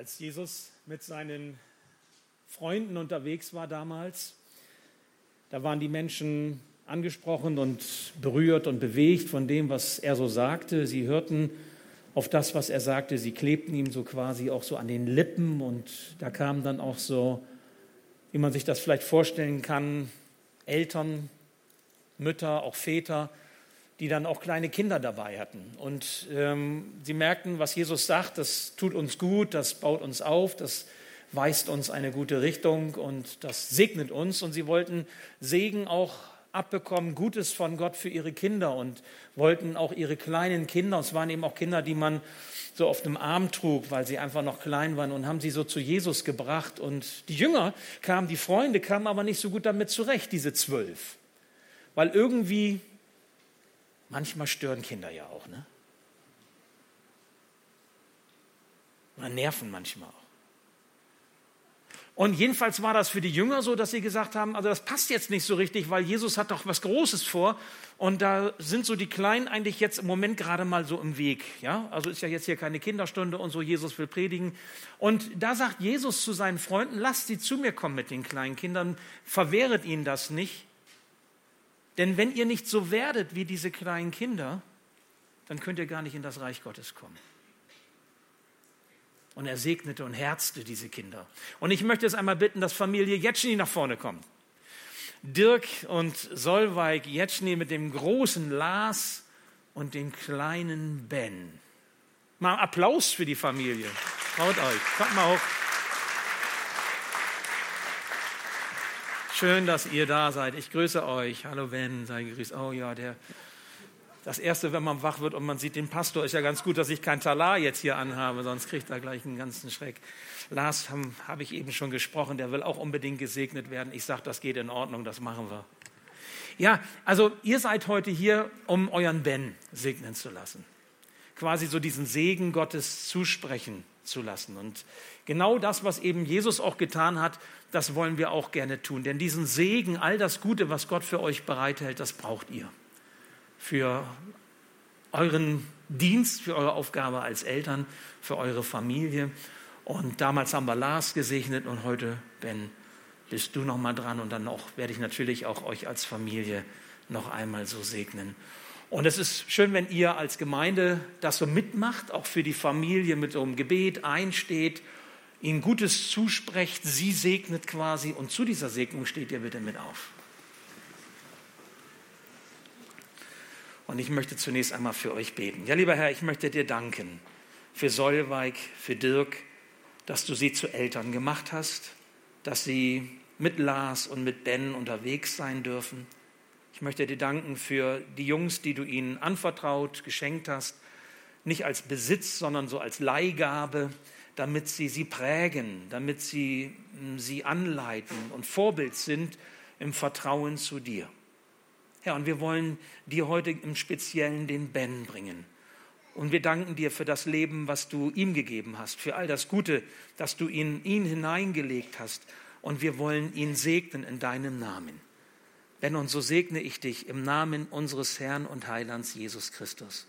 Als Jesus mit seinen Freunden unterwegs war damals, da waren die Menschen angesprochen und berührt und bewegt von dem, was er so sagte. Sie hörten auf das, was er sagte. Sie klebten ihm so quasi auch so an den Lippen und da kamen dann auch so, wie man sich das vielleicht vorstellen kann, Eltern, Mütter, auch Väter, die dann auch kleine Kinder dabei hatten. Und ähm, sie merkten, was Jesus sagt, das tut uns gut, das baut uns auf, das weist uns eine gute Richtung und das segnet uns. Und sie wollten Segen auch abbekommen, Gutes von Gott für ihre Kinder und wollten auch ihre kleinen Kinder, es waren eben auch Kinder, die man so auf dem Arm trug, weil sie einfach noch klein waren und haben sie so zu Jesus gebracht. Und die Jünger kamen, die Freunde kamen aber nicht so gut damit zurecht, diese zwölf. Weil irgendwie, manchmal stören Kinder ja auch, ne? Oder nerven manchmal auch. Und jedenfalls war das für die Jünger so, dass sie gesagt haben, also das passt jetzt nicht so richtig, weil Jesus hat doch was Großes vor und da sind so die Kleinen eigentlich jetzt im Moment gerade mal so im Weg. Ja, also ist ja jetzt hier keine Kinderstunde und so, Jesus will predigen. Und da sagt Jesus zu seinen Freunden, lasst sie zu mir kommen mit den kleinen Kindern, verwehret ihnen das nicht. Denn wenn ihr nicht so werdet wie diese kleinen Kinder, dann könnt ihr gar nicht in das Reich Gottes kommen. Und er segnete und herzte diese Kinder. Und ich möchte es einmal bitten, dass Familie Jetschny nach vorne kommt. Dirk und Solveig Jetschny mit dem großen Lars und dem kleinen Ben. Mal Applaus für die Familie. Traut euch. Kommt mal hoch. Schön, dass ihr da seid. Ich grüße euch. Hallo Ben, sei gegrüßt. Oh ja, der das Erste, wenn man wach wird und man sieht den Pastor, ist ja ganz gut, dass ich kein Talar jetzt hier anhabe, sonst kriegt er gleich einen ganzen Schreck. Lars habe hab ich eben schon gesprochen, der will auch unbedingt gesegnet werden. Ich sage, das geht in Ordnung, das machen wir. Ja, also ihr seid heute hier, um euren Ben segnen zu lassen. Quasi so diesen Segen Gottes zusprechen zu lassen. Und genau das, was eben Jesus auch getan hat, das wollen wir auch gerne tun. Denn diesen Segen, all das Gute, was Gott für euch bereithält, das braucht ihr für euren Dienst, für eure Aufgabe als Eltern, für eure Familie. Und damals haben wir Lars gesegnet und heute, Ben, bist du noch mal dran und dann auch, werde ich natürlich auch euch als Familie noch einmal so segnen. Und es ist schön, wenn ihr als Gemeinde das so mitmacht, auch für die Familie mit so einem Gebet einsteht, ihnen Gutes zusprecht, sie segnet quasi und zu dieser Segnung steht ihr bitte mit auf. Und ich möchte zunächst einmal für euch beten. Ja, lieber Herr, ich möchte dir danken für Solveig, für Dirk, dass du sie zu Eltern gemacht hast, dass sie mit Lars und mit Ben unterwegs sein dürfen. Ich möchte dir danken für die Jungs, die du ihnen anvertraut, geschenkt hast, nicht als Besitz, sondern so als Leihgabe, damit sie sie prägen, damit sie hm, sie anleiten und Vorbild sind im Vertrauen zu dir. Herr, und wir wollen dir heute im Speziellen den Ben bringen. Und wir danken dir für das Leben, was du ihm gegeben hast, für all das Gute, das du in ihn hineingelegt hast. Und wir wollen ihn segnen in deinem Namen. Ben, und so segne ich dich im Namen unseres Herrn und Heilands Jesus Christus.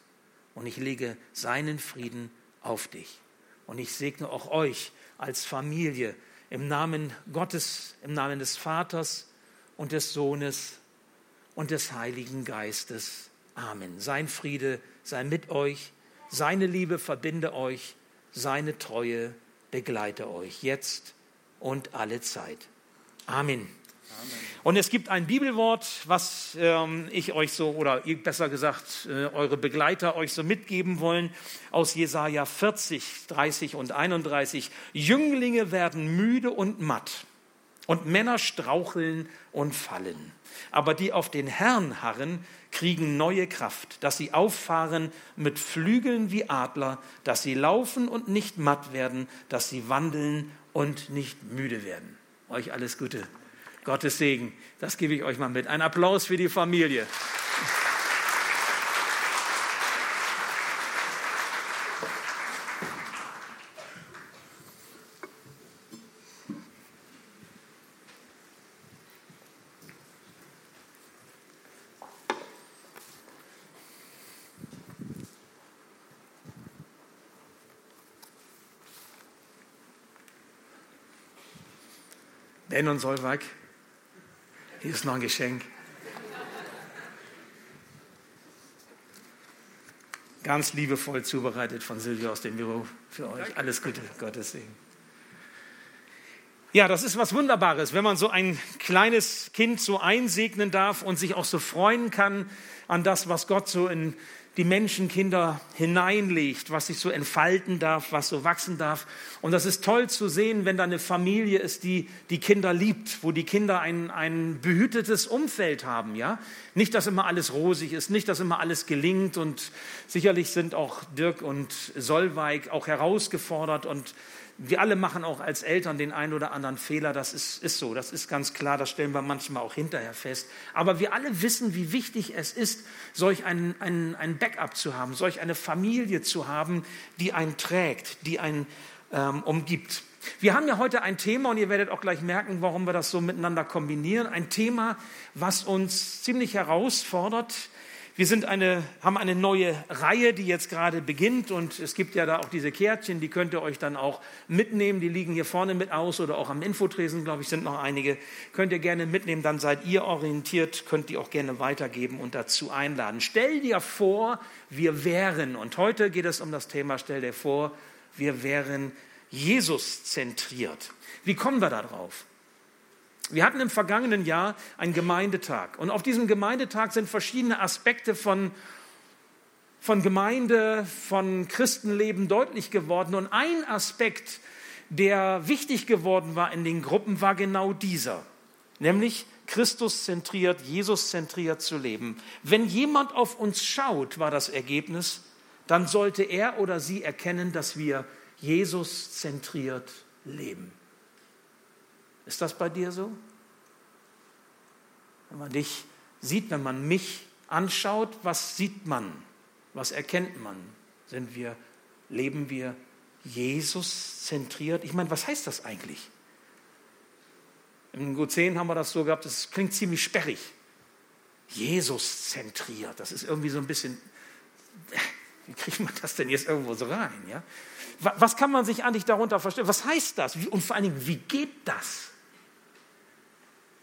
Und ich lege seinen Frieden auf dich. Und ich segne auch euch als Familie im Namen Gottes, im Namen des Vaters und des Sohnes und des Heiligen Geistes. Amen. Sein Friede sei mit euch, seine Liebe verbinde euch, seine Treue begleite euch jetzt und alle Zeit. Amen. Und es gibt ein Bibelwort, was ähm, ich euch so, oder besser gesagt, äh, eure Begleiter euch so mitgeben wollen, aus Jesaja 40, 30 und 31. Jünglinge werden müde und matt, und Männer straucheln und fallen. Aber die auf den Herrn harren, kriegen neue Kraft, dass sie auffahren mit Flügeln wie Adler, dass sie laufen und nicht matt werden, dass sie wandeln und nicht müde werden. Euch alles Gute. Gottes Segen. Das gebe ich euch mal mit. Ein Applaus für die Familie. Ben und Solveig, hier ist noch ein Geschenk. Ganz liebevoll zubereitet von Silvia aus dem Büro für euch. Alles Gute, Gottes Segen. Ja, das ist was Wunderbares, wenn man so ein kleines Kind so einsegnen darf und sich auch so freuen kann an das, was Gott so in die Menschenkinder hineinlegt, was sich so entfalten darf, was so wachsen darf. Und das ist toll zu sehen, wenn da eine Familie ist, die die Kinder liebt, wo die Kinder ein, ein behütetes Umfeld haben. Ja? Nicht, dass immer alles rosig ist, nicht, dass immer alles gelingt. Und sicherlich sind auch Dirk und Solveig auch herausgefordert und wir alle machen auch als Eltern den einen oder anderen Fehler, das ist, ist so, das ist ganz klar, das stellen wir manchmal auch hinterher fest. Aber wir alle wissen, wie wichtig es ist, solch ein, ein, ein Backup zu haben, solch eine Familie zu haben, die einen trägt, die einen ähm, umgibt. Wir haben ja heute ein Thema und ihr werdet auch gleich merken, warum wir das so miteinander kombinieren. Ein Thema, was uns ziemlich herausfordert, wir sind eine, haben eine neue Reihe, die jetzt gerade beginnt und es gibt ja da auch diese Kärtchen, die könnt ihr euch dann auch mitnehmen. Die liegen hier vorne mit aus oder auch am Infotresen, glaube ich, sind noch einige. Könnt ihr gerne mitnehmen, dann seid ihr orientiert, könnt ihr auch gerne weitergeben und dazu einladen. Stell dir vor, wir wären, und heute geht es um das Thema, stell dir vor, wir wären Jesus zentriert. Wie kommen wir da drauf? Wir hatten im vergangenen Jahr einen Gemeindetag und auf diesem Gemeindetag sind verschiedene Aspekte von, von Gemeinde, von Christenleben deutlich geworden. Und ein Aspekt, der wichtig geworden war in den Gruppen, war genau dieser, nämlich Christus zentriert, Jesus zentriert zu leben. Wenn jemand auf uns schaut, war das Ergebnis, dann sollte er oder sie erkennen, dass wir Jesus zentriert leben. Ist das bei dir so? Wenn man dich sieht, wenn man mich anschaut, was sieht man? Was erkennt man? Sind wir, leben wir Jesus zentriert? Ich meine, was heißt das eigentlich? Im G10 haben wir das so gehabt, das klingt ziemlich sperrig. Jesus zentriert, das ist irgendwie so ein bisschen, wie kriegt man das denn jetzt irgendwo so rein? Ja? Was kann man sich eigentlich darunter vorstellen? Was heißt das? Und vor allen Dingen, wie geht das?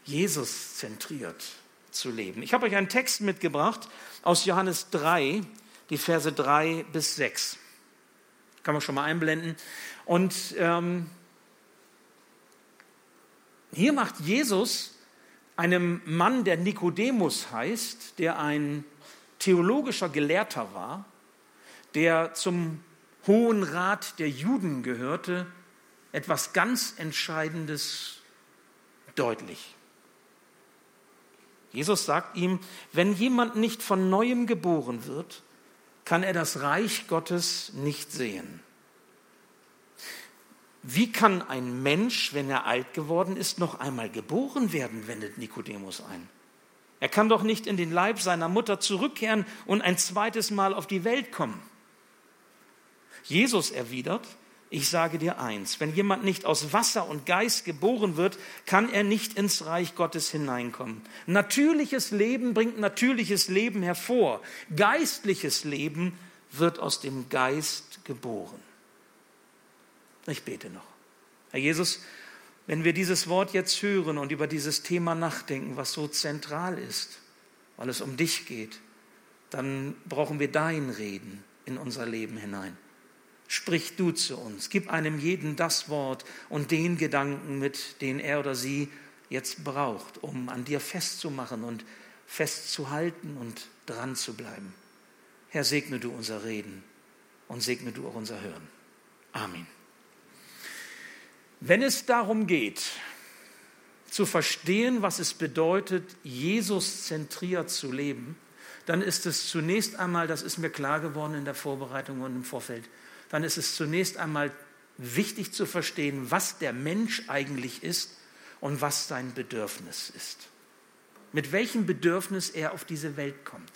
Jesus zentriert zu leben. Ich habe euch einen Text mitgebracht aus Johannes 3, die Verse 3 bis 6. Kann man schon mal einblenden. Und ähm, hier macht Jesus einem Mann, der Nikodemus heißt, der ein theologischer Gelehrter war, der zum Hohen Rat der Juden gehörte, etwas ganz Entscheidendes deutlich. Jesus sagt ihm, wenn jemand nicht von neuem geboren wird, kann er das Reich Gottes nicht sehen. Wie kann ein Mensch, wenn er alt geworden ist, noch einmal geboren werden, wendet Nikodemus ein. Er kann doch nicht in den Leib seiner Mutter zurückkehren und ein zweites Mal auf die Welt kommen. Jesus erwidert, ich sage dir eins, wenn jemand nicht aus Wasser und Geist geboren wird, kann er nicht ins Reich Gottes hineinkommen. Natürliches Leben bringt natürliches Leben hervor. Geistliches Leben wird aus dem Geist geboren. Ich bete noch. Herr Jesus, wenn wir dieses Wort jetzt hören und über dieses Thema nachdenken, was so zentral ist, weil es um dich geht, dann brauchen wir dein Reden in unser Leben hinein sprich du zu uns. Gib einem jeden das Wort und den Gedanken mit, den er oder sie jetzt braucht, um an dir festzumachen und festzuhalten und dran zu bleiben. Herr, segne du unser Reden und segne du auch unser Hören. Amen. Wenn es darum geht, zu verstehen, was es bedeutet, Jesus zentriert zu leben, dann ist es zunächst einmal, das ist mir klar geworden in der Vorbereitung und im Vorfeld, dann ist es zunächst einmal wichtig zu verstehen, was der Mensch eigentlich ist und was sein Bedürfnis ist. Mit welchem Bedürfnis er auf diese Welt kommt.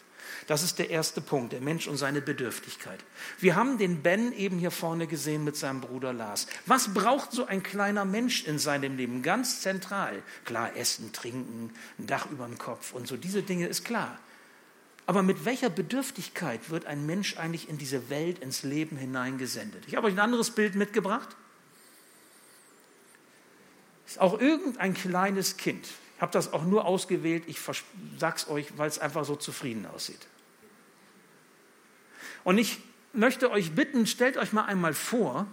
Das ist der erste Punkt, der Mensch und seine Bedürftigkeit. Wir haben den Ben eben hier vorne gesehen mit seinem Bruder Lars. Was braucht so ein kleiner Mensch in seinem Leben? Ganz zentral. Klar, essen, trinken, ein Dach über dem Kopf und so diese Dinge ist klar. Aber mit welcher Bedürftigkeit wird ein Mensch eigentlich in diese Welt, ins Leben hineingesendet? Ich habe euch ein anderes Bild mitgebracht. auch irgendein kleines Kind, ich habe das auch nur ausgewählt, ich sage es euch, weil es einfach so zufrieden aussieht. Und ich möchte euch bitten, stellt euch mal einmal vor,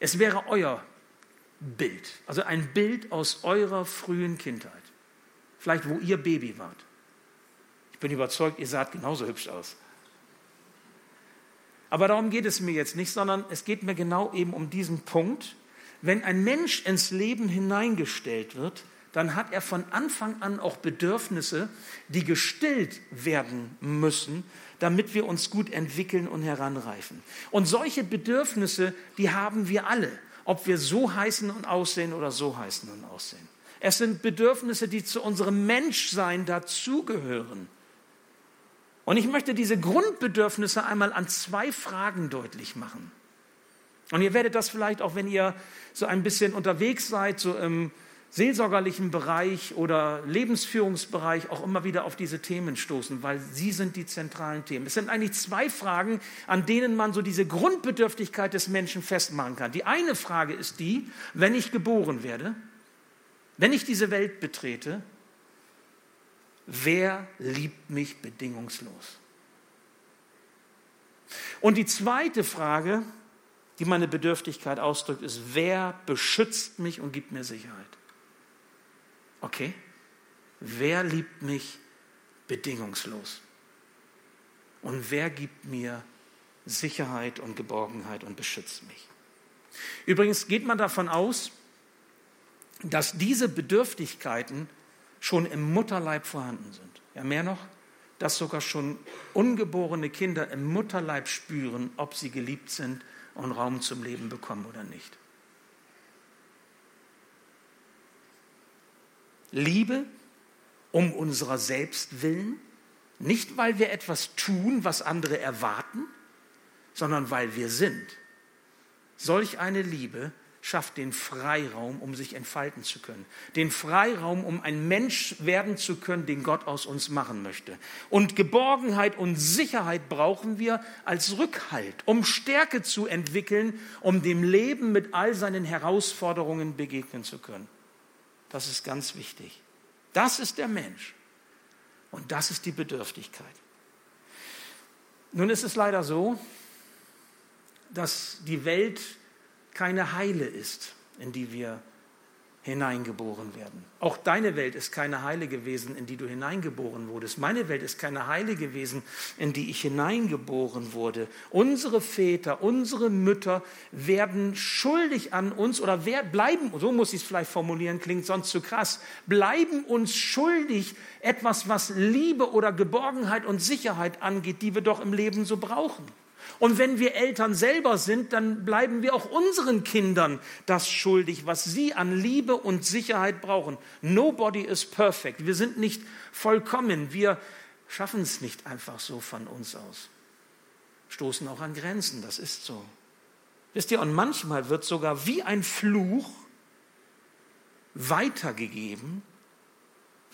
es wäre euer Bild, also ein Bild aus eurer frühen Kindheit, vielleicht wo ihr Baby wart. Bin überzeugt, ihr saht genauso hübsch aus. Aber darum geht es mir jetzt nicht, sondern es geht mir genau eben um diesen Punkt. Wenn ein Mensch ins Leben hineingestellt wird, dann hat er von Anfang an auch Bedürfnisse, die gestillt werden müssen, damit wir uns gut entwickeln und heranreifen. Und solche Bedürfnisse, die haben wir alle, ob wir so heißen und aussehen oder so heißen und aussehen. Es sind Bedürfnisse, die zu unserem Menschsein dazugehören. Und ich möchte diese Grundbedürfnisse einmal an zwei Fragen deutlich machen. Und ihr werdet das vielleicht auch, wenn ihr so ein bisschen unterwegs seid, so im seelsorgerlichen Bereich oder Lebensführungsbereich auch immer wieder auf diese Themen stoßen, weil sie sind die zentralen Themen. Es sind eigentlich zwei Fragen, an denen man so diese Grundbedürftigkeit des Menschen festmachen kann. Die eine Frage ist die, wenn ich geboren werde, wenn ich diese Welt betrete, wer liebt mich bedingungslos? Und die zweite Frage, die meine Bedürftigkeit ausdrückt, ist, wer beschützt mich und gibt mir Sicherheit? Okay, wer liebt mich bedingungslos? Und wer gibt mir Sicherheit und Geborgenheit und beschützt mich? Übrigens geht man davon aus, dass diese Bedürftigkeiten schon im Mutterleib vorhanden sind. Ja, mehr noch, dass sogar schon ungeborene Kinder im Mutterleib spüren, ob sie geliebt sind und Raum zum Leben bekommen oder nicht. Liebe um unserer selbst willen, nicht weil wir etwas tun, was andere erwarten, sondern weil wir sind. Solch eine Liebe schafft den Freiraum, um sich entfalten zu können. Den Freiraum, um ein Mensch werden zu können, den Gott aus uns machen möchte. Und Geborgenheit und Sicherheit brauchen wir als Rückhalt, um Stärke zu entwickeln, um dem Leben mit all seinen Herausforderungen begegnen zu können. Das ist ganz wichtig. Das ist der Mensch. Und das ist die Bedürftigkeit. Nun ist es leider so, dass die Welt keine Heile ist, in die wir hineingeboren werden. Auch deine Welt ist keine Heile gewesen, in die du hineingeboren wurdest. Meine Welt ist keine Heile gewesen, in die ich hineingeboren wurde. Unsere Väter, unsere Mütter werden schuldig an uns oder bleiben, so muss ich es vielleicht formulieren, klingt sonst zu krass, bleiben uns schuldig etwas, was Liebe oder Geborgenheit und Sicherheit angeht, die wir doch im Leben so brauchen. Und wenn wir Eltern selber sind, dann bleiben wir auch unseren Kindern das schuldig, was sie an Liebe und Sicherheit brauchen. Nobody is perfect. Wir sind nicht vollkommen. Wir schaffen es nicht einfach so von uns aus. Stoßen auch an Grenzen, das ist so. Wisst ihr, und manchmal wird sogar wie ein Fluch weitergegeben,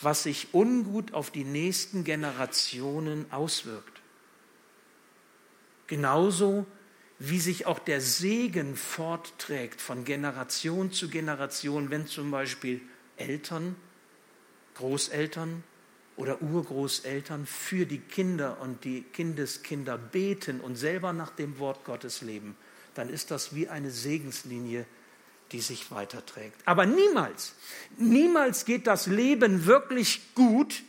was sich ungut auf die nächsten Generationen auswirkt. Genauso wie sich auch der Segen fortträgt von Generation zu Generation, wenn zum Beispiel Eltern, Großeltern oder Urgroßeltern für die Kinder und die Kindeskinder beten und selber nach dem Wort Gottes leben, dann ist das wie eine Segenslinie, die sich weiterträgt. Aber niemals, niemals geht das Leben wirklich gut,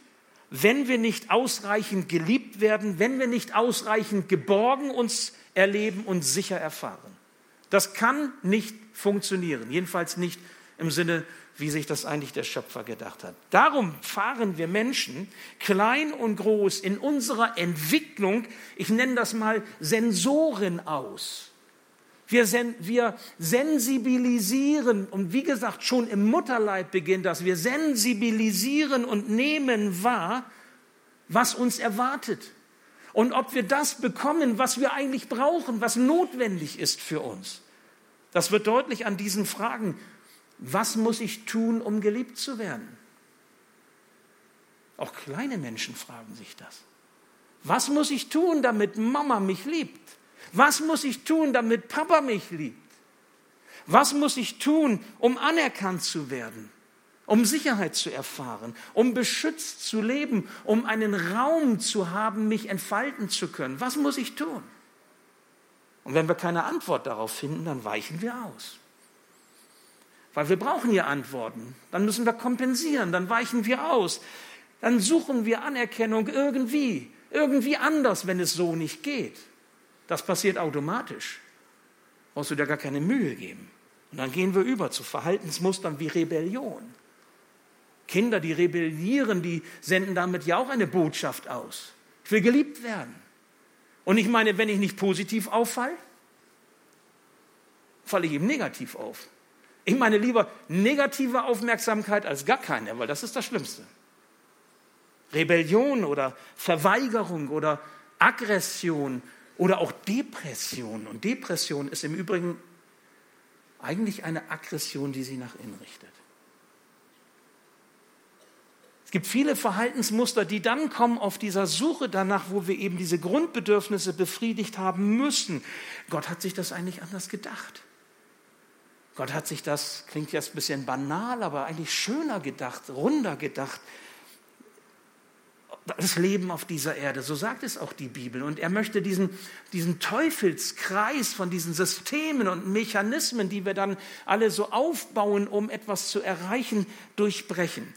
wenn wir nicht ausreichend geliebt werden, wenn wir nicht ausreichend geborgen uns erleben und sicher erfahren. Das kann nicht funktionieren, jedenfalls nicht im Sinne, wie sich das eigentlich der Schöpfer gedacht hat. Darum fahren wir Menschen, klein und groß, in unserer Entwicklung, ich nenne das mal Sensoren aus. Wir, sen wir sensibilisieren, und wie gesagt, schon im Mutterleib beginnt das, wir sensibilisieren und nehmen wahr, was uns erwartet. Und ob wir das bekommen, was wir eigentlich brauchen, was notwendig ist für uns. Das wird deutlich an diesen Fragen. Was muss ich tun, um geliebt zu werden? Auch kleine Menschen fragen sich das. Was muss ich tun, damit Mama mich liebt? Was muss ich tun, damit Papa mich liebt? Was muss ich tun, um anerkannt zu werden? Um Sicherheit zu erfahren, um beschützt zu leben, um einen Raum zu haben, mich entfalten zu können. Was muss ich tun? Und wenn wir keine Antwort darauf finden, dann weichen wir aus. Weil wir brauchen ja Antworten. Dann müssen wir kompensieren, dann weichen wir aus. Dann suchen wir Anerkennung irgendwie, irgendwie anders, wenn es so nicht geht. Das passiert automatisch. Brauchst du dir gar keine Mühe geben. Und dann gehen wir über zu Verhaltensmustern wie Rebellion. Kinder, die rebellieren, die senden damit ja auch eine Botschaft aus. Ich will geliebt werden. Und ich meine, wenn ich nicht positiv auffalle, falle ich eben negativ auf. Ich meine lieber negative Aufmerksamkeit als gar keine, weil das ist das Schlimmste. Rebellion oder Verweigerung oder Aggression oder auch Depression. Und Depression ist im Übrigen eigentlich eine Aggression, die sie nach innen richtet. Es gibt viele Verhaltensmuster, die dann kommen auf dieser Suche danach, wo wir eben diese Grundbedürfnisse befriedigt haben müssen. Gott hat sich das eigentlich anders gedacht. Gott hat sich das, klingt jetzt ein bisschen banal, aber eigentlich schöner gedacht, runder gedacht. Das Leben auf dieser Erde, so sagt es auch die Bibel. Und er möchte diesen, diesen Teufelskreis von diesen Systemen und Mechanismen, die wir dann alle so aufbauen, um etwas zu erreichen, durchbrechen.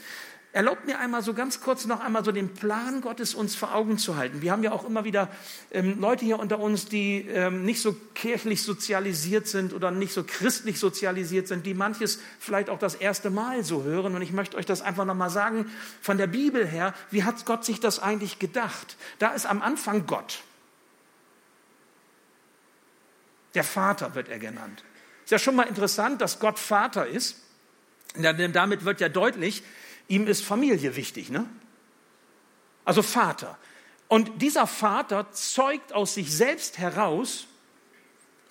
Erlaubt mir einmal so ganz kurz noch einmal so den Plan Gottes uns vor Augen zu halten. Wir haben ja auch immer wieder ähm, Leute hier unter uns, die ähm, nicht so kirchlich sozialisiert sind oder nicht so christlich sozialisiert sind, die manches vielleicht auch das erste Mal so hören. Und ich möchte euch das einfach nochmal sagen, von der Bibel her, wie hat Gott sich das eigentlich gedacht? Da ist am Anfang Gott. Der Vater wird er genannt. Ist ja schon mal interessant, dass Gott Vater ist. Denn damit wird ja deutlich, Ihm ist Familie wichtig, ne? Also Vater. Und dieser Vater zeugt aus sich selbst heraus,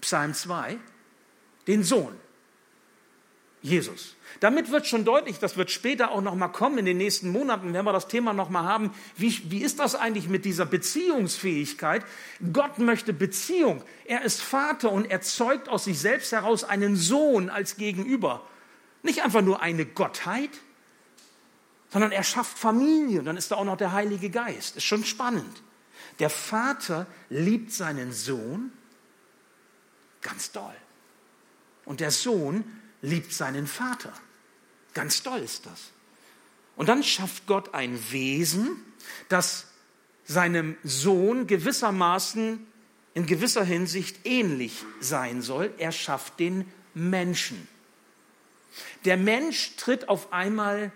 Psalm 2, den Sohn, Jesus. Damit wird schon deutlich, das wird später auch noch mal kommen in den nächsten Monaten, wenn wir das Thema noch mal haben, wie, wie ist das eigentlich mit dieser Beziehungsfähigkeit? Gott möchte Beziehung. Er ist Vater und er zeugt aus sich selbst heraus einen Sohn als Gegenüber. Nicht einfach nur eine Gottheit, sondern er schafft Familie und dann ist da auch noch der Heilige Geist. Ist schon spannend. Der Vater liebt seinen Sohn ganz doll. Und der Sohn liebt seinen Vater. Ganz doll ist das. Und dann schafft Gott ein Wesen, das seinem Sohn gewissermaßen in gewisser Hinsicht ähnlich sein soll. Er schafft den Menschen. Der Mensch tritt auf einmal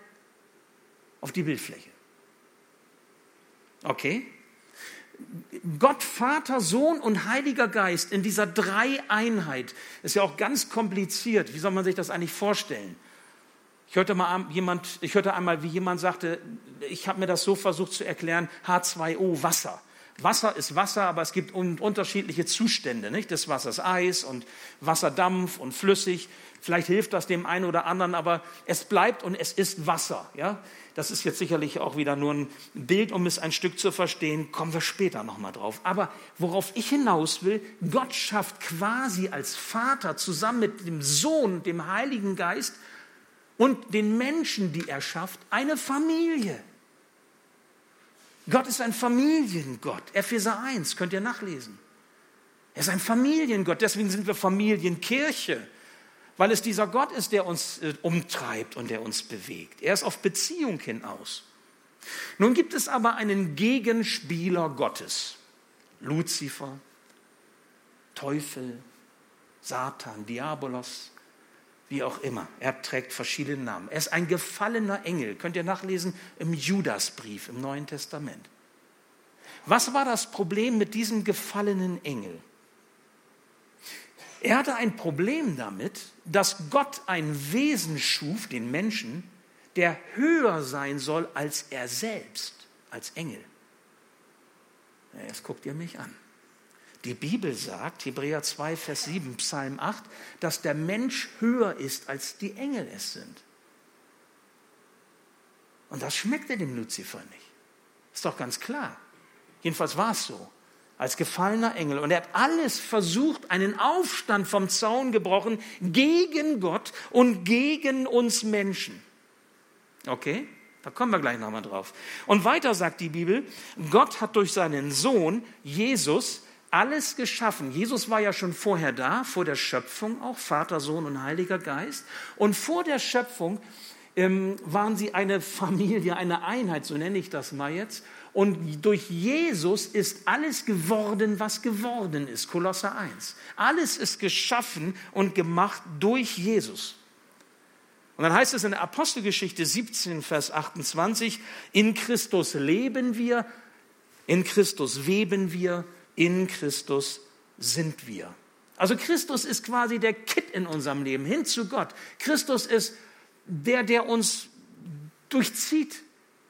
auf die Bildfläche. Okay? Gott, Vater, Sohn und Heiliger Geist in dieser Dreieinheit ist ja auch ganz kompliziert. Wie soll man sich das eigentlich vorstellen? Ich hörte, mal jemand, ich hörte einmal, wie jemand sagte, ich habe mir das so versucht zu erklären, H2O, Wasser. Wasser ist Wasser, aber es gibt unterschiedliche Zustände nicht? des Wassers. Eis und Wasserdampf und flüssig. Vielleicht hilft das dem einen oder anderen, aber es bleibt und es ist Wasser. Ja? Das ist jetzt sicherlich auch wieder nur ein Bild, um es ein Stück zu verstehen. Kommen wir später nochmal drauf. Aber worauf ich hinaus will, Gott schafft quasi als Vater zusammen mit dem Sohn, dem Heiligen Geist und den Menschen, die er schafft, eine Familie. Gott ist ein Familiengott. Epheser 1, könnt ihr nachlesen. Er ist ein Familiengott, deswegen sind wir Familienkirche weil es dieser Gott ist, der uns äh, umtreibt und der uns bewegt. Er ist auf Beziehung hinaus. Nun gibt es aber einen Gegenspieler Gottes. Luzifer, Teufel, Satan, Diabolos, wie auch immer. Er trägt verschiedene Namen. Er ist ein gefallener Engel. Könnt ihr nachlesen im Judasbrief im Neuen Testament. Was war das Problem mit diesem gefallenen Engel? Er hatte ein Problem damit, dass Gott ein Wesen schuf, den Menschen, der höher sein soll als er selbst, als Engel. Jetzt guckt ihr mich an. Die Bibel sagt, Hebräer 2, Vers 7, Psalm 8, dass der Mensch höher ist, als die Engel es sind. Und das schmeckte dem Luzifer nicht. Ist doch ganz klar. Jedenfalls war es so. als gefallener Engel. Und er hat alles versucht, einen Aufstand vom Zaun gebrochen gegen Gott und gegen uns Menschen. Okay? Da kommen wir gleich nochmal drauf. Und weiter sagt die Bibel, Gott hat durch seinen Sohn Jesus alles geschaffen. Jesus war ja schon vorher da, vor der Schöpfung auch, Vater, Sohn und Heiliger Geist. Und vor der Schöpfung ähm, waren sie eine Familie, eine Einheit, so nenne ich das mal jetzt. Und durch Jesus ist alles geworden, was geworden ist. Kolosser 1. Alles ist geschaffen und gemacht durch Jesus. Und dann heißt es in der Apostelgeschichte 17, Vers 28, in Christus leben wir, in Christus weben wir, in Christus sind wir. Also Christus ist quasi der Kitt in unserem Leben, hin zu Gott. Christus ist der, der uns durchzieht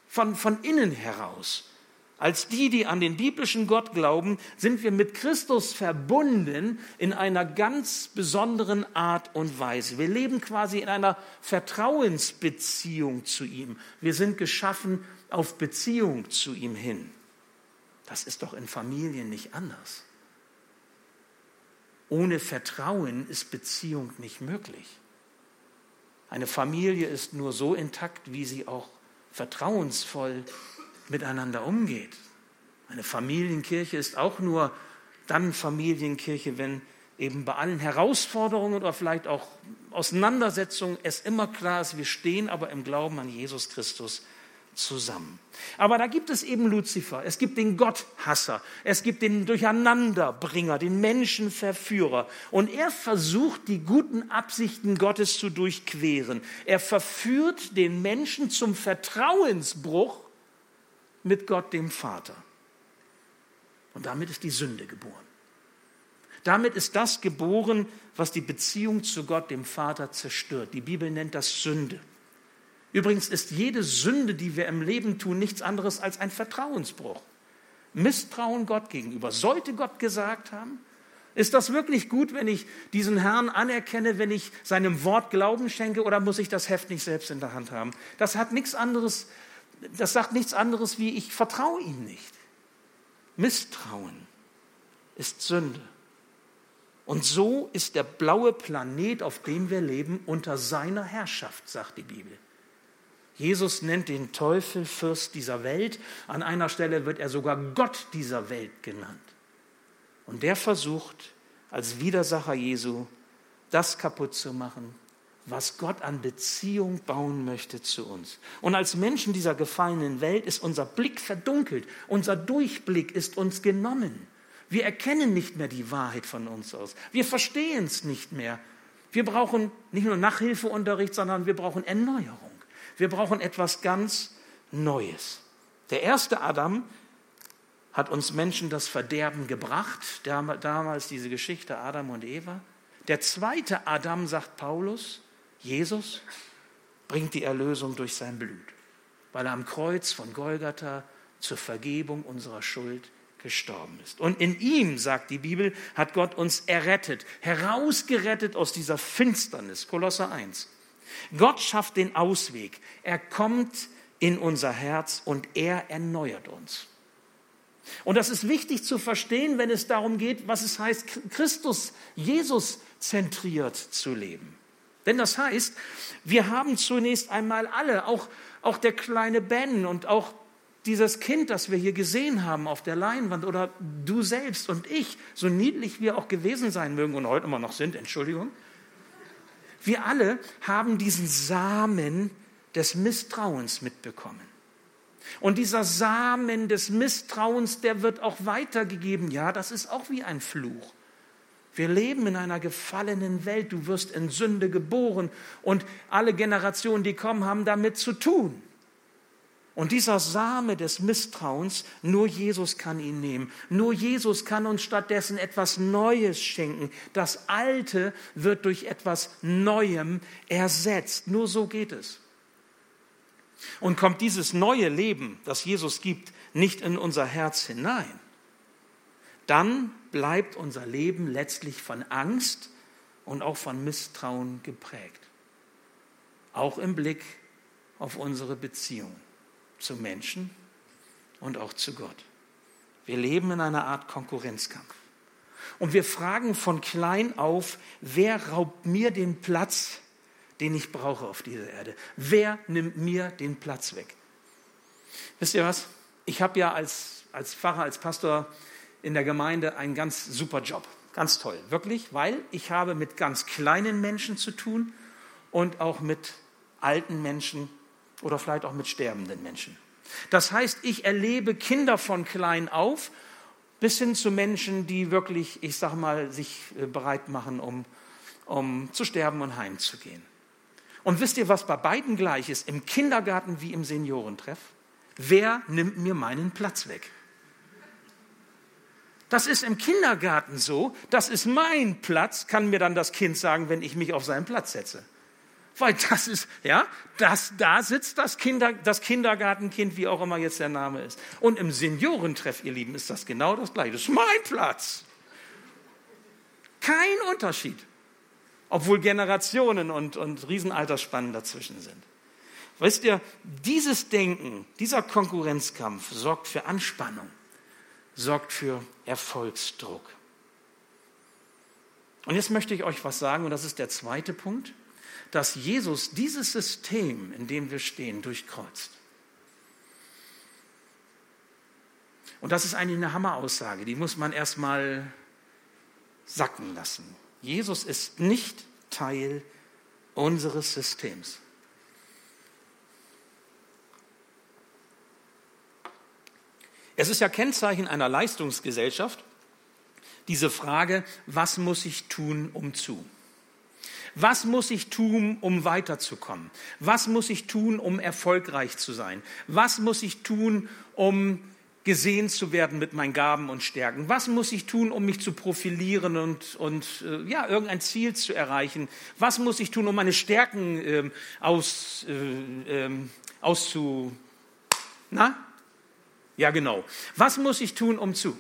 von, von innen heraus. Als die, die an den biblischen Gott glauben, sind wir mit Christus verbunden in einer ganz besonderen Art und Weise. Wir leben quasi in einer Vertrauensbeziehung zu ihm. Wir sind geschaffen auf Beziehung zu ihm hin. Das ist doch in Familien nicht anders. Ohne Vertrauen ist Beziehung nicht möglich. Eine Familie ist nur so intakt, wie sie auch vertrauensvoll miteinander umgeht. Eine Familienkirche ist auch nur dann Familienkirche, wenn eben bei allen Herausforderungen oder vielleicht auch Auseinandersetzungen es immer klar ist, wir stehen aber im Glauben an Jesus Christus zusammen. Aber da gibt es eben Luzifer, es gibt den Gotthasser, es gibt den Durcheinanderbringer, den Menschenverführer. Und er versucht, die guten Absichten Gottes zu durchqueren. Er verführt den Menschen zum Vertrauensbruch mit Gott, dem Vater. Und damit ist die Sünde geboren. Damit ist das geboren, was die Beziehung zu Gott, dem Vater, zerstört. Die Bibel nennt das Sünde. Übrigens ist jede Sünde, die wir im Leben tun, nichts anderes als ein Vertrauensbruch. Misstrauen Gott gegenüber. Sollte Gott gesagt haben, ist das wirklich gut, wenn ich diesen Herrn anerkenne, wenn ich seinem Wort Glauben schenke, oder muss ich das Heft nicht selbst in der Hand haben? Das hat nichts anderes, das sagt nichts anderes wie ich vertraue ihm nicht. Misstrauen ist Sünde. Und so ist der blaue Planet, auf dem wir leben, unter seiner Herrschaft, sagt die Bibel. Jesus nennt den Teufel Fürst dieser Welt. An einer Stelle wird er sogar Gott dieser Welt genannt. Und der versucht, als Widersacher Jesu, das kaputt zu machen, was Gott an Beziehung bauen möchte zu uns. Und als Menschen dieser gefallenen Welt ist unser Blick verdunkelt, unser Durchblick ist uns genommen. Wir erkennen nicht mehr die Wahrheit von uns aus. Wir verstehen es nicht mehr. Wir brauchen nicht nur Nachhilfeunterricht, sondern wir brauchen Erneuerung. Wir brauchen etwas ganz Neues. Der erste Adam hat uns Menschen das Verderben gebracht, damals diese Geschichte Adam und Eva. Der zweite Adam, sagt Paulus, Jesus, bringt die Erlösung durch sein Blut, weil er am Kreuz von Golgatha zur Vergebung unserer Schuld gestorben ist. Und in ihm, sagt die Bibel, hat Gott uns errettet, herausgerettet aus dieser Finsternis. Kolosser 1. Gott schafft den Ausweg. Er kommt in unser Herz und er erneuert uns. Und das ist wichtig zu verstehen, wenn es darum geht, was es heißt, Christus, Jesus zentriert zu leben. Denn das heißt, wir haben zunächst einmal alle, auch, auch der kleine Ben und auch dieses Kind, das wir hier gesehen haben auf der Leinwand oder du selbst und ich, so niedlich wir auch gewesen sein mögen und heute immer noch sind, Entschuldigung, wir alle haben diesen Samen des Misstrauens mitbekommen. Und dieser Samen des Misstrauens, der wird auch weitergegeben. Ja, das ist auch wie ein Fluch. Wir leben in einer gefallenen Welt. Du wirst in Sünde geboren und alle Generationen, die kommen, haben damit zu tun. Und dieser Same des Misstrauens, nur Jesus kann ihn nehmen. Nur Jesus kann uns stattdessen etwas Neues schenken. Das Alte wird durch etwas Neuem ersetzt. Nur so geht es. Und kommt dieses neue Leben, das Jesus gibt, nicht in unser Herz hinein, dann bleibt unser Leben letztlich von Angst und auch von Misstrauen geprägt. Auch im Blick auf unsere Beziehungen zu Menschen und auch zu Gott. Wir leben in einer Art Konkurrenzkampf. Und wir fragen von klein auf, wer raubt mir den Platz, den ich brauche auf dieser Erde? Wer nimmt mir den Platz weg? Wisst ihr was? Ich habe ja als, als Pfarrer, als Pastor in der Gemeinde einen ganz super Job. Ganz toll, wirklich, weil ich habe mit ganz kleinen Menschen zu tun und auch mit alten Menschen oder vielleicht auch mit sterbenden Menschen. Das heißt, ich erlebe Kinder von klein auf bis hin zu Menschen, die wirklich, ich sage mal, sich äh, bereit machen, um, um zu sterben und heimzugehen. Und wisst ihr, was bei beiden gleich ist, im Kindergarten wie im Seniorentreff? Wer nimmt mir meinen Platz weg? Das ist im Kindergarten so, das ist mein Platz, kann mir dann das Kind sagen, wenn ich mich auf seinen Platz setze. Weil das ist, ja, das, da sitzt das, Kinder, das Kindergartenkind, wie auch immer jetzt der Name ist. Und im Seniorentreff, ihr Lieben, ist das genau das Gleiche. Das ist mein Platz. Kein Unterschied. Obwohl Generationen und, und Riesenaltersspannen dazwischen sind. Wisst ihr, dieses Denken, dieser Konkurrenzkampf sorgt für Anspannung, sorgt für Erfolgsdruck. Und jetzt möchte ich euch was sagen, und das ist der zweite Punkt dass Jesus dieses System, in dem wir stehen, durchkreuzt. Und das ist eigentlich eine Hammeraussage, die muss man erstmal sacken lassen. Jesus ist nicht Teil unseres Systems. Es ist ja Kennzeichen einer Leistungsgesellschaft, diese Frage, was muss ich tun, um zu? Was muss ich tun, um weiterzukommen? Was muss ich tun, um erfolgreich zu sein? Was muss ich tun, um gesehen zu werden mit meinen Gaben und Stärken? Was muss ich tun, um mich zu profilieren und, und äh, ja, irgendein Ziel zu erreichen? Was muss ich tun, um meine Stärken äh, aus, äh, ähm, auszu... Na? Ja, genau. Was muss ich tun, um zu?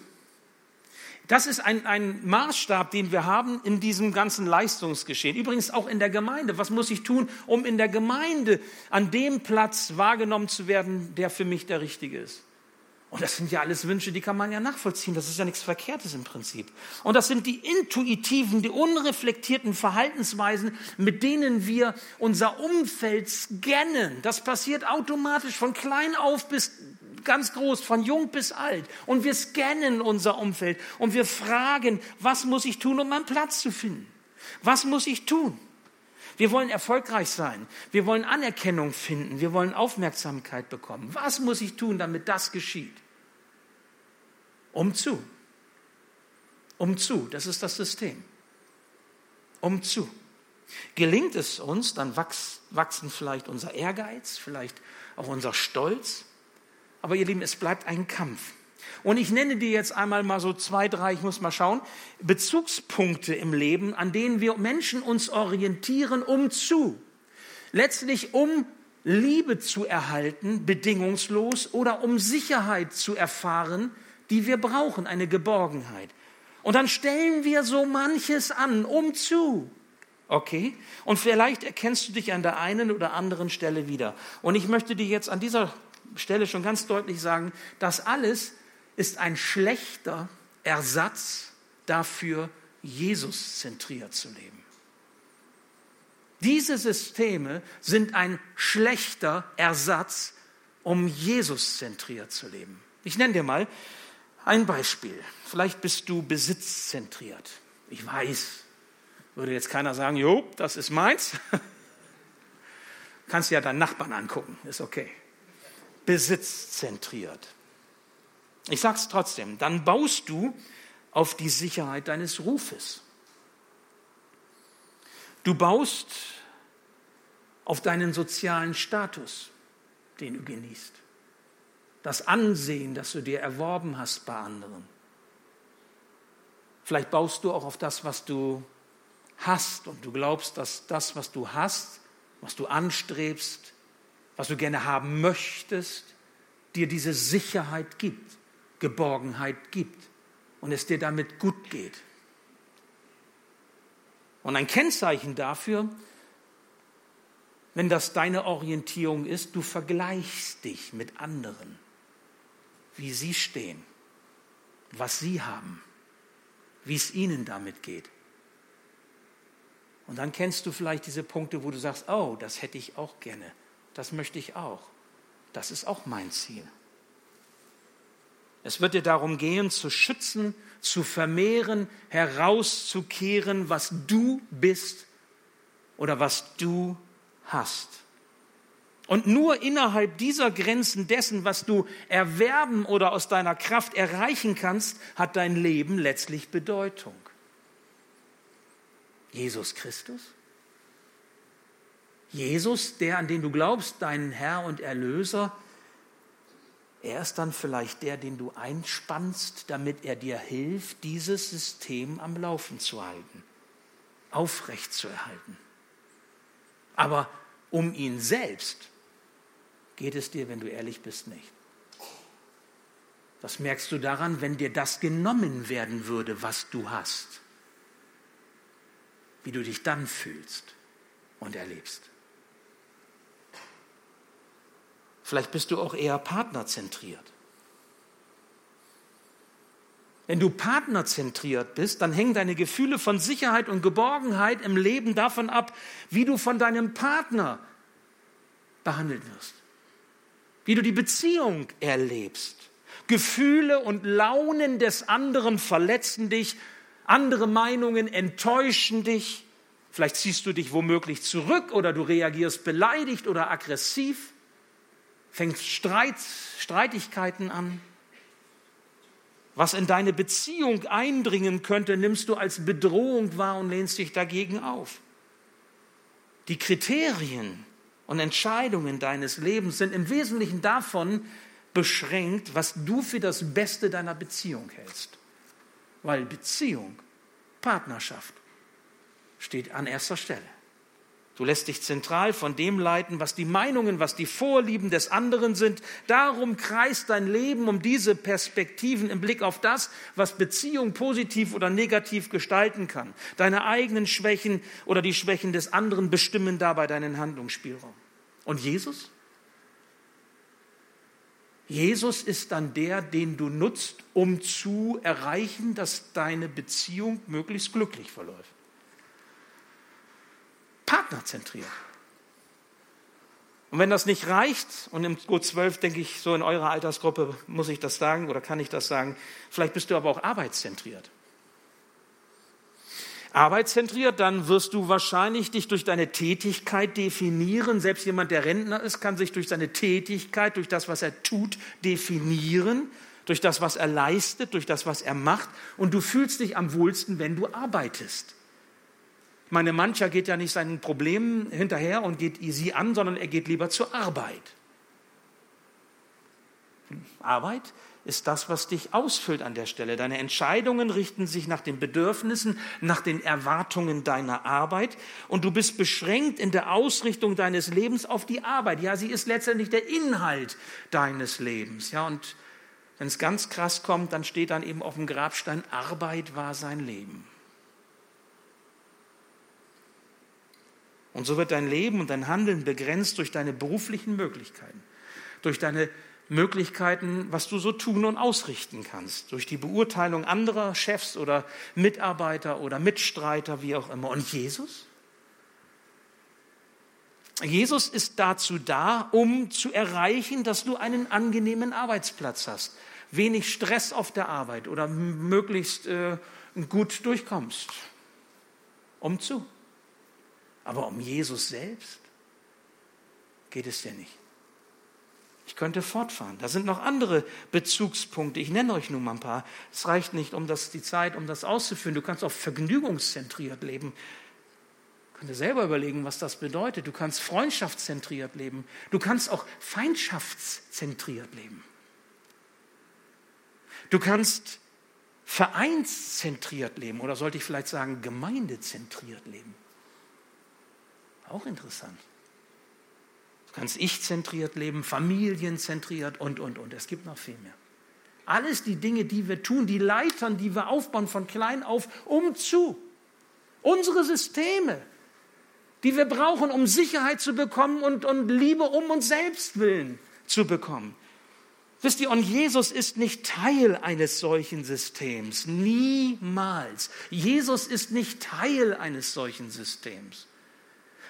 Das ist ein, ein Maßstab, den wir haben in diesem ganzen Leistungsgeschehen. Übrigens auch in der Gemeinde. Was muss ich tun, um in der Gemeinde an dem Platz wahrgenommen zu werden, der für mich der richtige ist? Und das sind ja alles Wünsche, die kann man ja nachvollziehen. Das ist ja nichts Verkehrtes im Prinzip. Und das sind die intuitiven, die unreflektierten Verhaltensweisen, mit denen wir unser Umfeld scannen. Das passiert automatisch von klein auf bis ganz groß, von jung bis alt. Und wir scannen unser Umfeld und wir fragen, was muss ich tun, um meinen Platz zu finden? Was muss ich tun? Wir wollen erfolgreich sein. Wir wollen Anerkennung finden. Wir wollen Aufmerksamkeit bekommen. Was muss ich tun, damit das geschieht? Um zu. Um zu. Das ist das System. Um zu. Gelingt es uns, dann wachsen vielleicht unser Ehrgeiz, vielleicht auch unser Stolz, aber ihr Lieben, es bleibt ein Kampf. Und ich nenne dir jetzt einmal mal so zwei, drei, ich muss mal schauen, Bezugspunkte im Leben, an denen wir Menschen uns orientieren, um zu. Letztlich um Liebe zu erhalten, bedingungslos, oder um Sicherheit zu erfahren, die wir brauchen, eine Geborgenheit. Und dann stellen wir so manches an, um zu. Okay? Und vielleicht erkennst du dich an der einen oder anderen Stelle wieder. Und ich möchte dir jetzt an dieser Stelle schon ganz deutlich sagen, das alles ist ein schlechter Ersatz dafür, Jesus zentriert zu leben. Diese Systeme sind ein schlechter Ersatz, um Jesus zentriert zu leben. Ich nenne dir mal ein Beispiel. Vielleicht bist du besitzzentriert. Ich weiß, würde jetzt keiner sagen, jo, das ist meins. Kannst ja deinen Nachbarn angucken, ist okay besitzzentriert. Ich sage es trotzdem, dann baust du auf die Sicherheit deines Rufes. Du baust auf deinen sozialen Status, den du genießt. Das Ansehen, das du dir erworben hast bei anderen. Vielleicht baust du auch auf das, was du hast und du glaubst, dass das, was du hast, was du anstrebst, was du gerne haben möchtest, dir diese Sicherheit gibt, Geborgenheit gibt und es dir damit gut geht. Und ein Kennzeichen dafür, wenn das deine Orientierung ist, du vergleichst dich mit anderen, wie sie stehen. was sie haben, wie es ihnen damit geht. Und dann kennst du vielleicht diese Punkte, wo du sagst, oh, das hätte ich auch gerne, das möchte ich auch, das ist auch mein Ziel. Es wird dir darum gehen, zu schützen, zu vermehren, herauszukehren, was du bist oder was du hast. Und nur innerhalb dieser Grenzen dessen, was du erwerben oder aus deiner Kraft erreichen kannst, hat dein Leben letztlich Bedeutung. Jesus Christus? Jesus, der, an den du glaubst, dein Herr und Erlöser, er ist dann vielleicht der, den du einspannst, damit er dir hilft, dieses System am Laufen zu halten, aufrecht zu erhalten. Aber um ihn selbst geht es dir, wenn du ehrlich bist, nicht. Das merkst du daran, wenn dir das genommen werden würde, was du hast, wie du dich dann fühlst und erlebst. Vielleicht bist du auch eher partnerzentriert. Wenn du partnerzentriert bist, dann hängen deine Gefühle von Sicherheit und Geborgenheit im Leben davon ab, wie du von deinem Partner behandelt wirst, wie du die Beziehung erlebst. Gefühle und Launen des anderen verletzen dich, andere Meinungen enttäuschen dich, vielleicht ziehst du dich womöglich zurück oder du reagierst beleidigt oder aggressiv, fängst Streit, Streitigkeiten an. Was in deine Beziehung eindringen könnte, nimmst du als Bedrohung wahr und lehnst dich dagegen auf. Die Kriterien und Entscheidungen deines Lebens sind im Wesentlichen davon beschränkt, was du für das Beste deiner Beziehung hältst. Weil Beziehung, Partnerschaft steht an erster Stelle. Du lässt dich zentral von dem leiten, was die Meinungen, was die Vorlieben des anderen sind. Darum kreist dein Leben um diese Perspektiven im Blick auf das, was Beziehung positiv oder negativ gestalten kann. Deine eigenen Schwächen oder die Schwächen des anderen bestimmen dabei deinen Handlungsspielraum. Und Jesus? Jesus ist dann der, den du nutzt, um zu erreichen, dass deine Beziehung möglichst glücklich verläuft partnerzentriert. Und wenn das nicht reicht, und im Gut 12 denke ich, so in eurer Altersgruppe muss ich das sagen oder kann ich das sagen, vielleicht bist du aber auch arbeitszentriert. Arbeitszentriert, dann wirst du wahrscheinlich dich durch deine Tätigkeit definieren. Selbst jemand, der Rentner ist, kann sich durch seine Tätigkeit, durch das, was er tut, definieren, durch das, was er leistet, durch das, was er macht. Und du fühlst dich am wohlsten, wenn du arbeitest. Meine mancher geht ja nicht seinen Problemen hinterher und geht sie an, sondern er geht lieber zur Arbeit. Arbeit ist das, was dich ausfüllt an der Stelle. Deine Entscheidungen richten sich nach den Bedürfnissen, nach den Erwartungen deiner Arbeit und du bist beschränkt in der Ausrichtung deines Lebens auf die Arbeit. Ja, sie ist letztendlich der Inhalt deines Lebens. Ja, und wenn es ganz krass kommt, dann steht dann eben auf dem Grabstein, Arbeit war sein Leben. Und so wird dein Leben und dein Handeln begrenzt durch deine beruflichen Möglichkeiten, durch deine Möglichkeiten, was du so tun und ausrichten kannst, durch die Beurteilung anderer Chefs oder Mitarbeiter oder Mitstreiter, wie auch immer. Und Jesus? Jesus ist dazu da, um zu erreichen, dass du einen angenehmen Arbeitsplatz hast, wenig Stress auf der Arbeit oder möglichst äh, gut durchkommst. Um zu. Aber um Jesus selbst geht es dir nicht. Ich könnte fortfahren. Da sind noch andere Bezugspunkte. Ich nenne euch nur mal ein paar. Es reicht nicht, um das, die Zeit, um das auszuführen. Du kannst auch vergnügungszentriert leben. Kannst dir selber überlegen, was das bedeutet. Du kannst freundschaftszentriert leben. Du kannst auch feindschaftszentriert leben. Du kannst vereinszentriert leben oder sollte ich vielleicht sagen gemeindezentriert leben. Auch interessant. Du kannst ich-zentriert leben, familienzentriert und, und, und. Es gibt noch viel mehr. Alles die Dinge, die wir tun, die Leitern, die wir aufbauen von klein auf, um zu. Unsere Systeme, die wir brauchen, um Sicherheit zu bekommen und, und Liebe um uns selbst willen zu bekommen. Wisst ihr, und Jesus ist nicht Teil eines solchen Systems. Niemals. Jesus ist nicht Teil eines solchen Systems.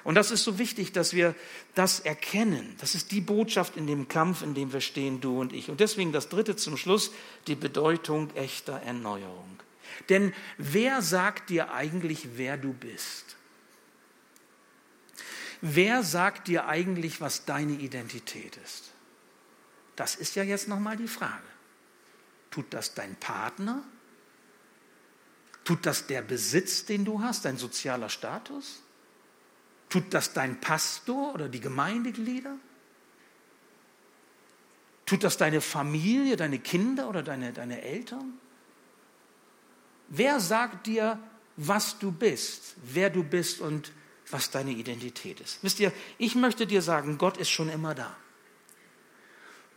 Und das ist so wichtig, dass wir das erkennen. Das ist die Botschaft in dem Kampf, in dem wir stehen, du und ich. Und deswegen das Dritte zum Schluss, die Bedeutung echter Erneuerung. Denn wer sagt dir eigentlich, wer du bist? Wer sagt dir eigentlich, was deine Identität ist? Das ist ja jetzt nochmal die Frage. Tut das dein Partner? Tut das der Besitz, den du hast, dein sozialer Status? Tut das dein Pastor oder die Gemeindeglieder? Tut das deine Familie, deine Kinder oder deine, deine Eltern? Wer sagt dir, was du bist, wer du bist und was deine Identität ist? Wisst ihr, ich möchte dir sagen, Gott ist schon immer da.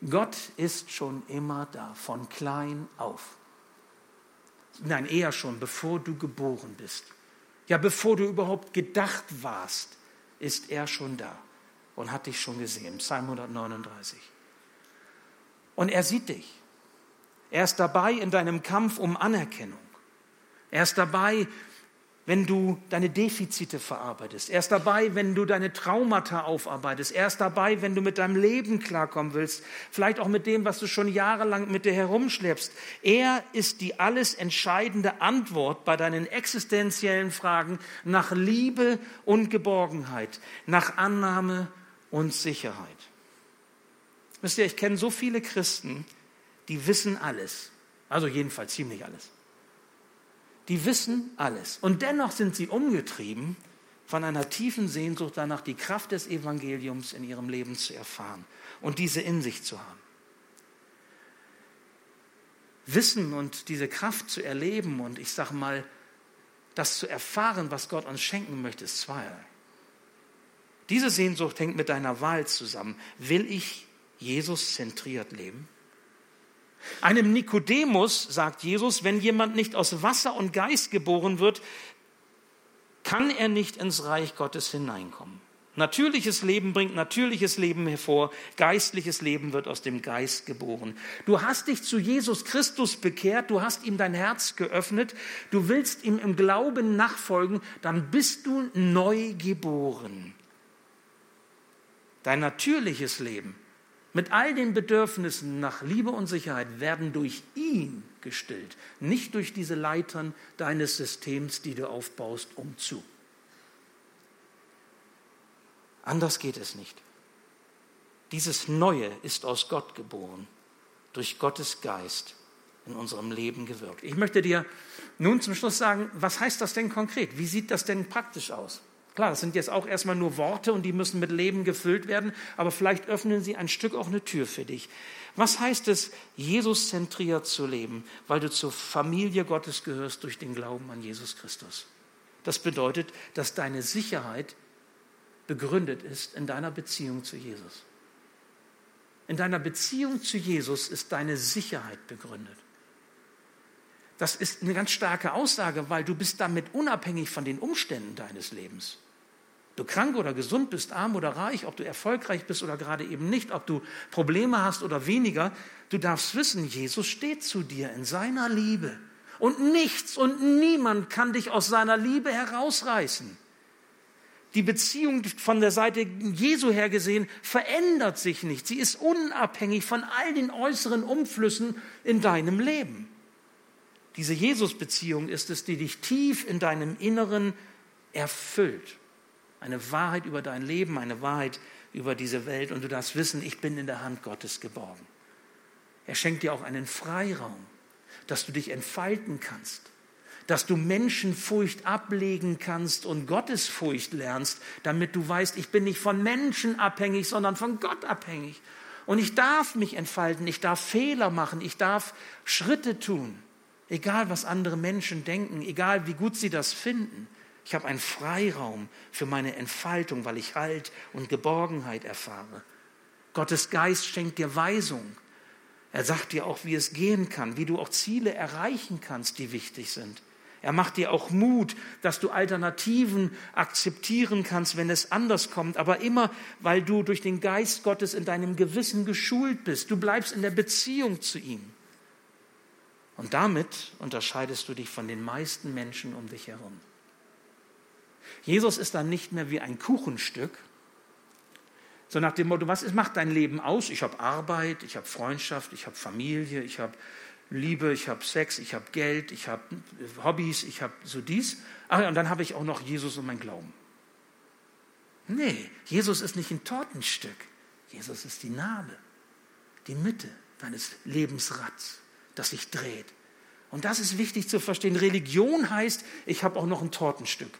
Gott ist schon immer da, von klein auf. Nein, eher schon, bevor du geboren bist. Ja, bevor du überhaupt gedacht warst, ist er schon da und hat dich schon gesehen. Psalm 139. Und er sieht dich. Er ist dabei in deinem Kampf um Anerkennung. Er ist dabei, wenn du deine Defizite verarbeitest. Er ist dabei, wenn du deine Traumata aufarbeitest. Er ist dabei, wenn du mit deinem Leben klarkommen willst. Vielleicht auch mit dem, was du schon jahrelang mit dir herumschleppst. Er ist die alles entscheidende Antwort bei deinen existenziellen Fragen nach Liebe und Geborgenheit, nach Annahme und Sicherheit. Wisst ihr, ich kenne so viele Christen, die wissen alles. Also jedenfalls ziemlich alles die wissen alles. Und dennoch sind sie umgetrieben von einer tiefen Sehnsucht danach, die Kraft des Evangeliums in ihrem Leben zu erfahren und diese in sich zu haben. Wissen und diese Kraft zu erleben und ich sage mal, das zu erfahren, was Gott uns schenken möchte, ist zweierlei. Diese Sehnsucht hängt mit deiner Wahl zusammen. Will ich Jesus zentriert leben? Einem Nikodemus sagt Jesus, wenn jemand nicht aus Wasser und Geist geboren wird, kann er nicht ins Reich Gottes hineinkommen. Natürliches Leben bringt natürliches Leben hervor, geistliches Leben wird aus dem Geist geboren. Du hast dich zu Jesus Christus bekehrt, du hast ihm dein Herz geöffnet, du willst ihm im Glauben nachfolgen, dann bist du neu geboren. Dein natürliches Leben mit all den Bedürfnissen nach Liebe und Sicherheit werden durch ihn gestillt, nicht durch diese Leitern deines Systems, die du aufbaust, um zu. Anders geht es nicht. Dieses Neue ist aus Gott geboren, durch Gottes Geist in unserem Leben gewirkt. Ich möchte dir nun zum Schluss sagen, was heißt das denn konkret? Wie sieht das denn praktisch aus? Klar, das sind jetzt auch erstmal nur Worte und die müssen mit Leben gefüllt werden, aber vielleicht öffnen sie ein Stück auch eine Tür für dich. Was heißt es, Jesus zentriert zu leben, weil du zur Familie Gottes gehörst durch den Glauben an Jesus Christus? Das bedeutet, dass deine Sicherheit begründet ist in deiner Beziehung zu Jesus. In deiner Beziehung zu Jesus ist deine Sicherheit begründet. Das ist eine ganz starke Aussage, weil du bist damit unabhängig von den Umständen deines Lebens. Du krank oder gesund bist, arm oder reich, ob du erfolgreich bist oder gerade eben nicht, ob du Probleme hast oder weniger, du darfst wissen, Jesus steht zu dir in seiner Liebe. Und nichts und niemand kann dich aus seiner Liebe herausreißen. Die Beziehung von der Seite Jesu her gesehen verändert sich nicht. Sie ist unabhängig von all den äußeren Umflüssen in deinem Leben. Diese Jesus-Beziehung ist es, die dich tief in deinem Inneren erfüllt. Eine Wahrheit über dein Leben, eine Wahrheit über diese Welt und du darfst wissen, ich bin in der Hand Gottes geborgen. Er schenkt dir auch einen Freiraum, dass du dich entfalten kannst, dass du Menschenfurcht ablegen kannst und Gottesfurcht lernst, damit du weißt, ich bin nicht von Menschen abhängig, sondern von Gott abhängig. Und ich darf mich entfalten, ich darf Fehler machen, ich darf Schritte tun. Egal, was andere Menschen denken, egal, wie gut sie das finden. Ich habe einen Freiraum für meine Entfaltung, weil ich Halt und Geborgenheit erfahre. Gottes Geist schenkt dir Weisung. Er sagt dir auch, wie es gehen kann, wie du auch Ziele erreichen kannst, die wichtig sind. Er macht dir auch Mut, dass du Alternativen akzeptieren kannst, wenn es anders kommt, aber immer, weil du durch den Geist Gottes in deinem Gewissen geschult bist. Du bleibst in der Beziehung zu ihm. Und damit unterscheidest du dich von den meisten Menschen um dich herum. Jesus ist dann nicht mehr wie ein Kuchenstück, so nach dem Motto, was macht dein Leben aus? Ich habe Arbeit, ich habe Freundschaft, ich habe Familie, ich habe Liebe, ich habe Sex, ich habe Geld, ich habe Hobbys, ich habe so dies. Ach ja, und dann habe ich auch noch Jesus und mein Glauben. Nee, Jesus ist nicht ein Tortenstück. Jesus ist die Narbe, die Mitte deines Lebensrads, das sich dreht. Und das ist wichtig zu verstehen. Religion heißt, ich habe auch noch ein Tortenstück.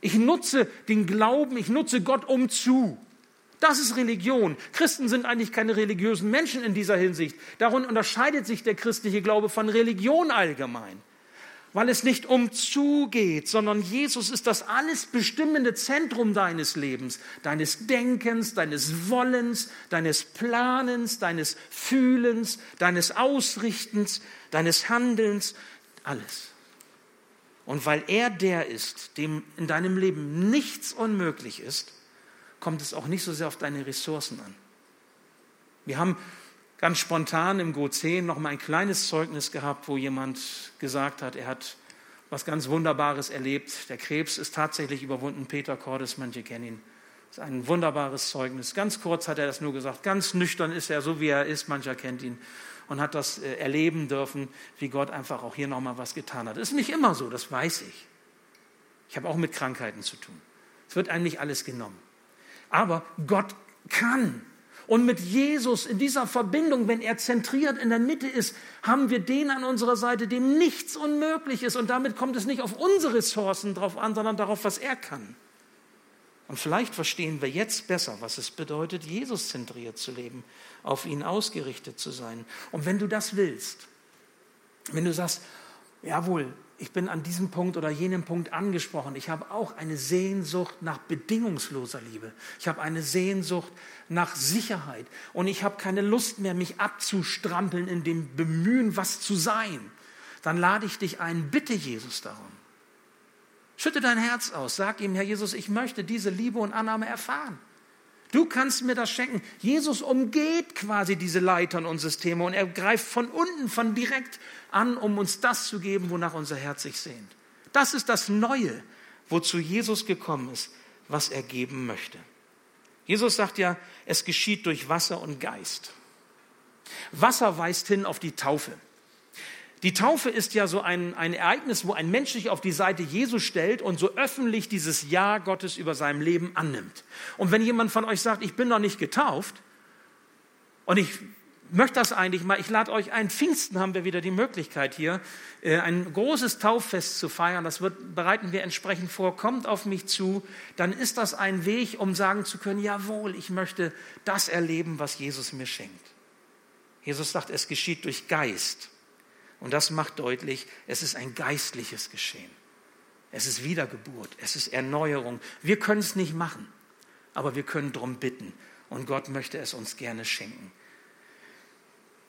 Ich nutze den Glauben, ich nutze Gott um zu. Das ist Religion. Christen sind eigentlich keine religiösen Menschen in dieser Hinsicht. Darum unterscheidet sich der christliche Glaube von Religion allgemein, weil es nicht um zu geht, sondern Jesus ist das alles bestimmende Zentrum deines Lebens, deines Denkens, deines Wollens, deines Planens, deines Fühlens, deines Ausrichtens, deines Handelns, alles. Und weil er der ist, dem in deinem Leben nichts unmöglich ist, kommt es auch nicht so sehr auf deine Ressourcen an. Wir haben ganz spontan im Go 10 noch mal ein kleines Zeugnis gehabt, wo jemand gesagt hat, er hat was ganz Wunderbares erlebt. Der Krebs ist tatsächlich überwunden. Peter Cordes, manche kennen ihn. Das ist ein wunderbares Zeugnis. Ganz kurz hat er das nur gesagt. Ganz nüchtern ist er, so wie er ist. Mancher kennt ihn und hat das äh, erleben dürfen, wie Gott einfach auch hier nochmal was getan hat. Ist nicht immer so, das weiß ich. Ich habe auch mit Krankheiten zu tun. Es wird einem nicht alles genommen. Aber Gott kann. Und mit Jesus in dieser Verbindung, wenn er zentriert in der Mitte ist, haben wir den an unserer Seite, dem nichts unmöglich ist. Und damit kommt es nicht auf unsere Ressourcen drauf an, sondern darauf, was er kann. Und vielleicht verstehen wir jetzt besser, was es bedeutet, Jesus zentriert zu leben, auf ihn ausgerichtet zu sein. Und wenn du das willst, wenn du sagst, jawohl, ich bin an diesem Punkt oder jenem Punkt angesprochen. Ich habe auch eine Sehnsucht nach bedingungsloser Liebe. Ich habe eine Sehnsucht nach Sicherheit. Und ich habe keine Lust mehr, mich abzustrampeln in dem Bemühen, was zu sein. Dann lade ich dich ein, bitte Jesus darum. Schütte dein Herz aus. Sag ihm, Herr Jesus, ich möchte diese Liebe und Annahme erfahren. Du kannst mir das schenken. Jesus umgeht quasi diese Leitern und Systeme und er greift von unten, von direkt an, um uns das zu geben, wonach unser Herz sich sehnt. Das ist das Neue, wozu Jesus gekommen ist, was er geben möchte. Jesus sagt ja, es geschieht durch Wasser und Geist. Wasser weist hin auf die Taufe. Die Taufe ist ja so ein, ein Ereignis, wo ein Mensch sich auf die Seite Jesu stellt und so öffentlich dieses Ja Gottes über seinem Leben annimmt. Und wenn jemand von euch sagt, ich bin noch nicht getauft und ich möchte das eigentlich mal, ich lade euch ein, Pfingsten haben wir wieder die Möglichkeit hier, äh, ein großes Tauffest zu feiern, das wird, bereiten wir entsprechend vor, kommt auf mich zu, dann ist das ein Weg, um sagen zu können, jawohl, ich möchte das erleben, was Jesus mir schenkt. Jesus sagt, es geschieht durch Geist. Und das macht deutlich, es ist ein geistliches Geschehen. Es ist Wiedergeburt, es ist Erneuerung. Wir können es nicht machen, aber wir können darum bitten. Und Gott möchte es uns gerne schenken.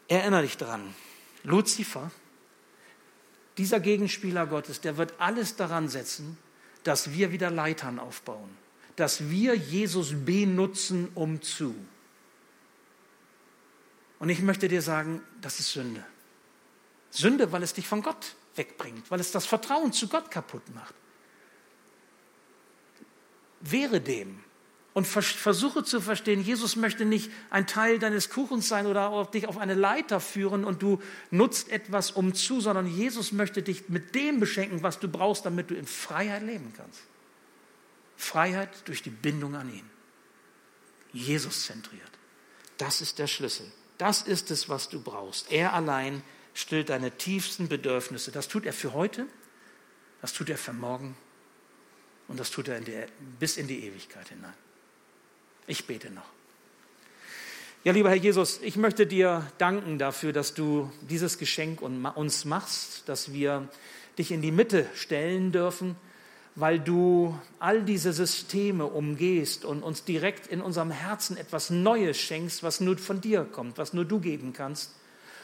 Erinnere dich daran, Luzifer, dieser Gegenspieler Gottes, der wird alles daran setzen, dass wir wieder Leitern aufbauen, dass wir Jesus benutzen, um zu. Und ich möchte dir sagen, das ist Sünde. Sünde, weil es dich von Gott wegbringt, weil es das Vertrauen zu Gott kaputt macht. Wehre dem und versuche zu verstehen, Jesus möchte nicht ein Teil deines Kuchens sein oder dich auf eine Leiter führen und du nutzt etwas um zu, sondern Jesus möchte dich mit dem beschenken, was du brauchst, damit du in Freiheit leben kannst. Freiheit durch die Bindung an ihn. Jesus zentriert. Das ist der Schlüssel. Das ist es, was du brauchst. Er allein stillt deine tiefsten Bedürfnisse. Das tut er für heute, das tut er für morgen und das tut er in die, bis in die Ewigkeit hinein. Ich bete noch. Ja, lieber Herr Jesus, ich möchte dir danken dafür, dass du dieses Geschenk uns machst, dass wir dich in die Mitte stellen dürfen, weil du all diese Systeme umgehst und uns direkt in unserem Herzen etwas Neues schenkst, was nur von dir kommt, was nur du geben kannst.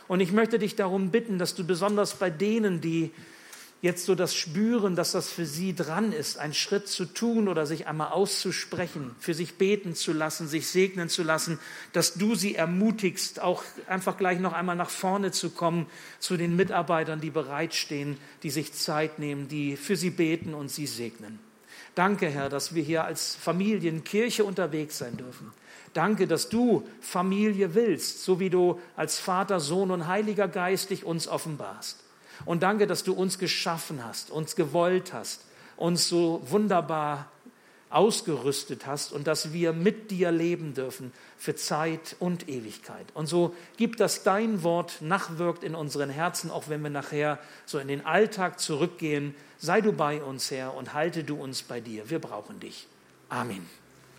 Und ich möchte dich darum bitten, dass du besonders bei denen, die jetzt so das spüren, dass das für sie dran ist, einen Schritt zu tun oder sich einmal auszusprechen, für sich beten zu lassen, sich segnen zu lassen, dass du sie ermutigst, auch einfach gleich noch einmal nach vorne zu kommen zu den Mitarbeitern, die bereitstehen, die sich Zeit nehmen, die für sie beten und sie segnen. Danke, Herr, dass wir hier als Familienkirche unterwegs sein dürfen. Danke, dass du Familie willst, so wie du als Vater, Sohn und Heiliger Geist dich uns offenbarst. Und danke, dass du uns geschaffen hast, uns gewollt hast, uns so wunderbar ausgerüstet hast und dass wir mit dir leben dürfen für Zeit und Ewigkeit. Und so gibt das dein Wort nachwirkt in unseren Herzen, auch wenn wir nachher so in den Alltag zurückgehen. Sei du bei uns, Herr, und halte du uns bei dir. Wir brauchen dich. Amen.